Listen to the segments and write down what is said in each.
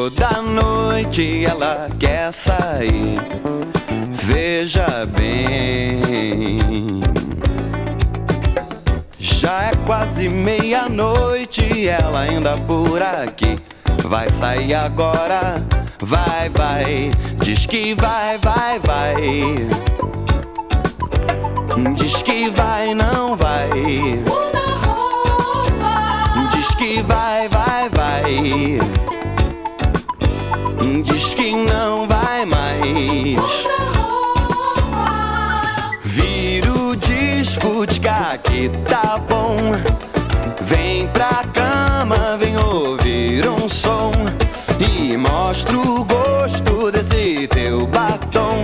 Toda noite ela quer sair. Veja bem. Já é quase meia-noite, ela ainda por aqui. Vai sair agora, vai, vai. Diz que vai, vai, vai. Diz que vai, não vai. Diz que vai, vai, vai. Diz que não vai mais. Vira o disco de cá que tá bom. Vem pra cama, vem ouvir um som. E mostra o gosto desse teu batom.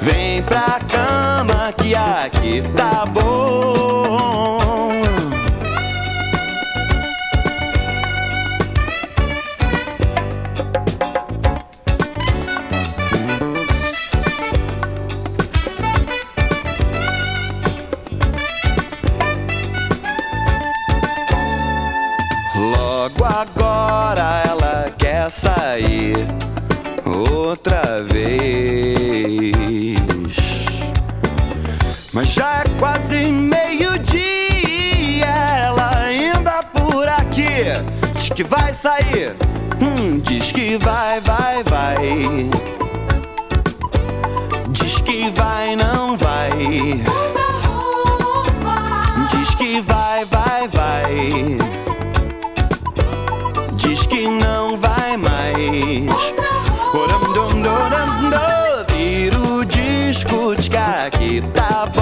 Vem pra cama que aqui tá vai, vai, vai. Diz que vai, não vai. Diz que vai, vai, vai. Diz que não vai mais. Vira o disco, diz que tá bom.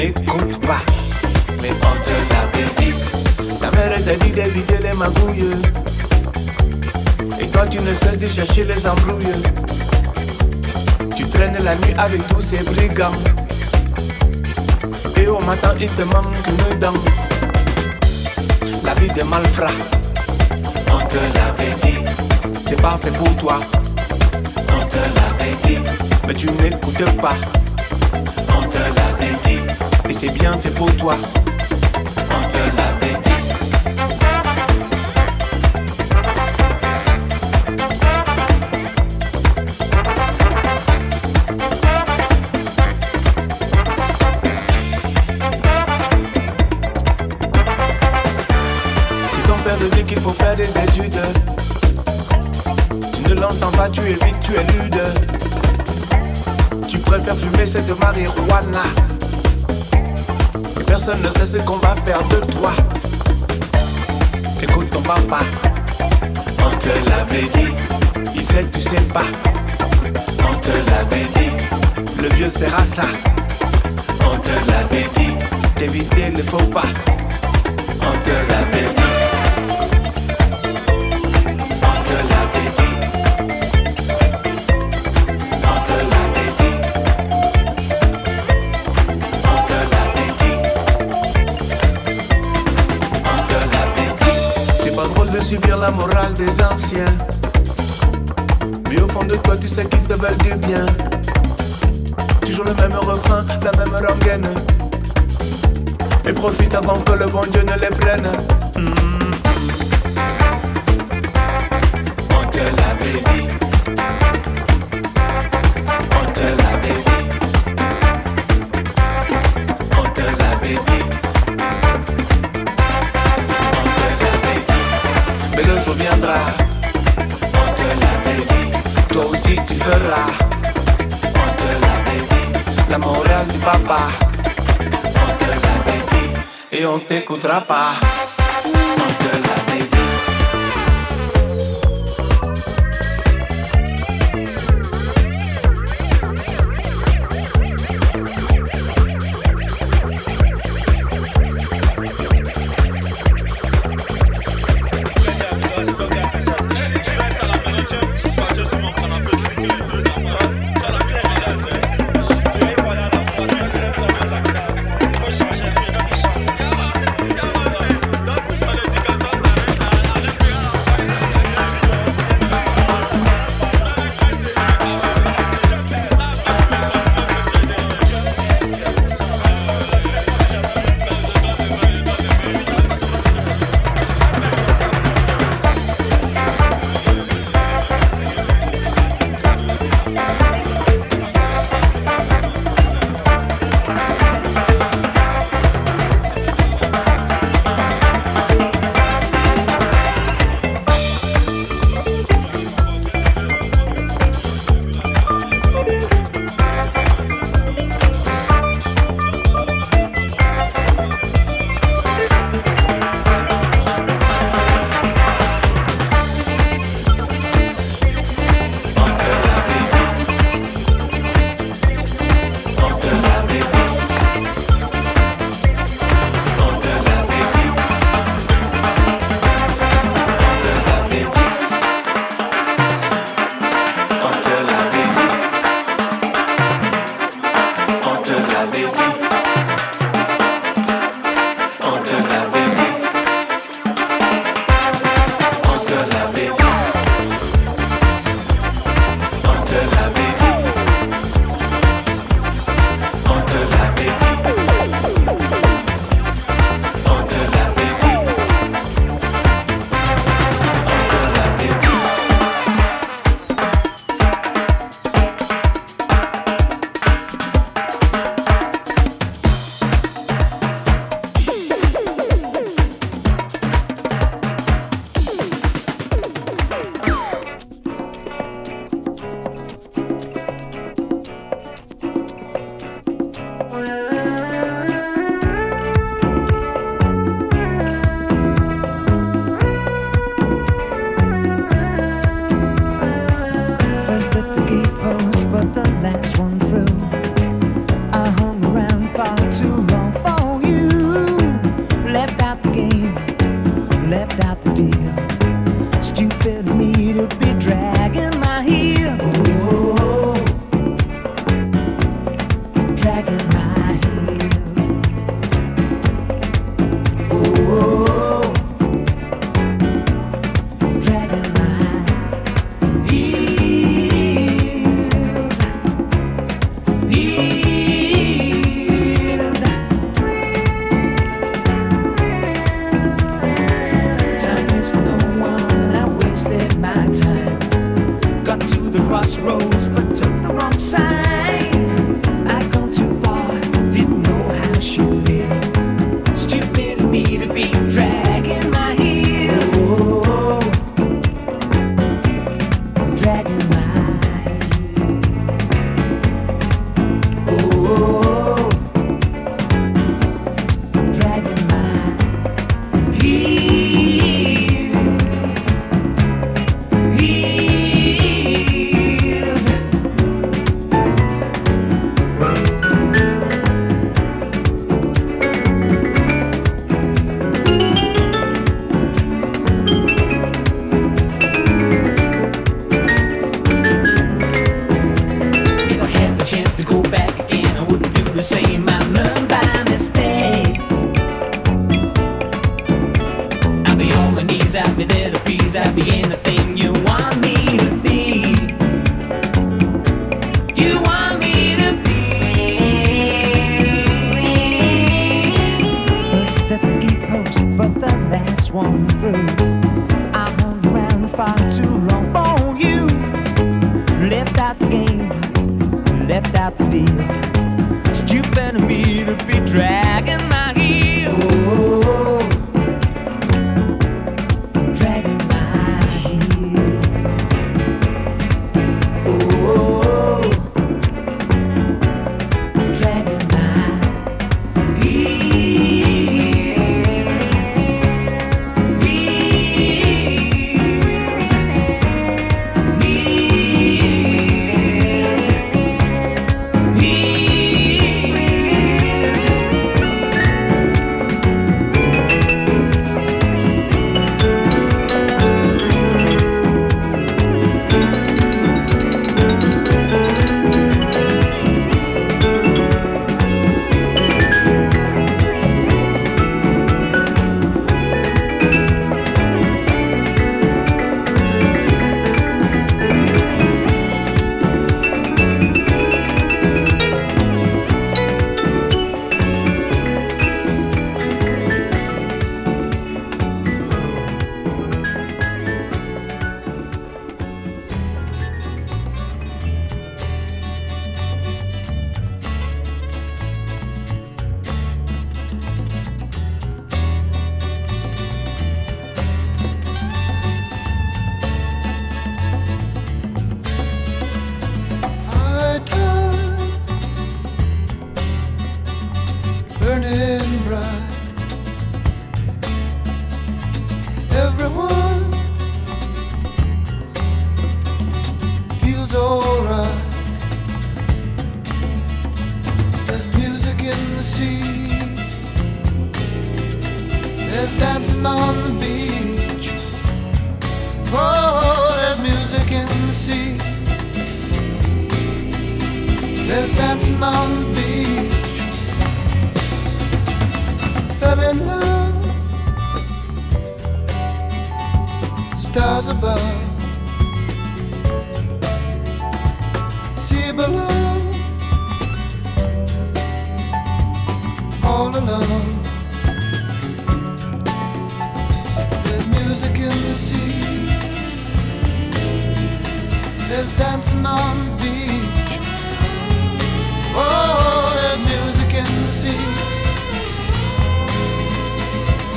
Tu n'écoutes pas, mais on te l'avait dit. Ta mère t'a dit d'éviter les magouilles. Et toi tu ne cesses de chercher les embrouilles. Tu traînes la nuit avec tous ces brigands. Et au matin il te manque une dent. La vie des malfrats, on te l'avait dit. C'est pas fait pour toi, on te l'avait dit. Mais tu n'écoutes pas, Et c'est bien fait pour toi, on te l'avait dit. Si ton père te dit qu'il faut faire des études, tu ne l'entends pas, tu évites, tu es lude. Tu préfères fumer cette marijuana. Personne ne sait ce qu'on va faire de toi. Écoute ton papa, on te l'avait dit. Il sait tu sais pas, on te l'avait dit. Le vieux sert à ça, on te l'avait dit. D'éviter ne faut pas, on te l'avait dit. Morale des anciens. Mais au fond de toi, tu sais qu'ils te veulent du bien. Toujours le même refrain, la même rengaine. Et profite avant que le bon Dieu ne les prenne. Hmm. On te l'avait dit. On te l'avait dit. Toi aussi tu feras. On te l'avait dit. La morale du papa. On te l'avait dit. Et on t'écoutera pas. On te l'avait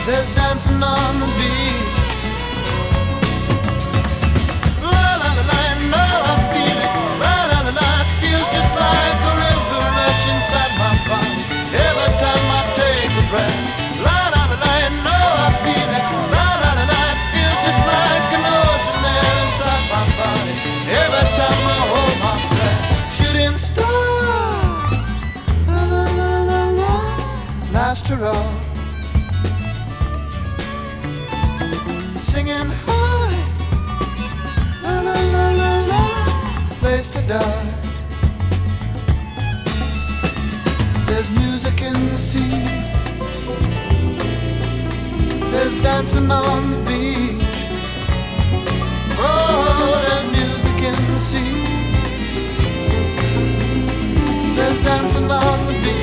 There's dancing on the beach. La la la la, no, I feel it. La la la la, feels just like a river rush inside my body. Every time I take a breath. La la la la, no, I feel it. La la la la, feels just like an ocean there inside my body. Every time I hold my breath. Shooting star, la la la la. There's music in the sea. There's dancing on the beach. Oh, there's music in the sea. There's dancing on the beach.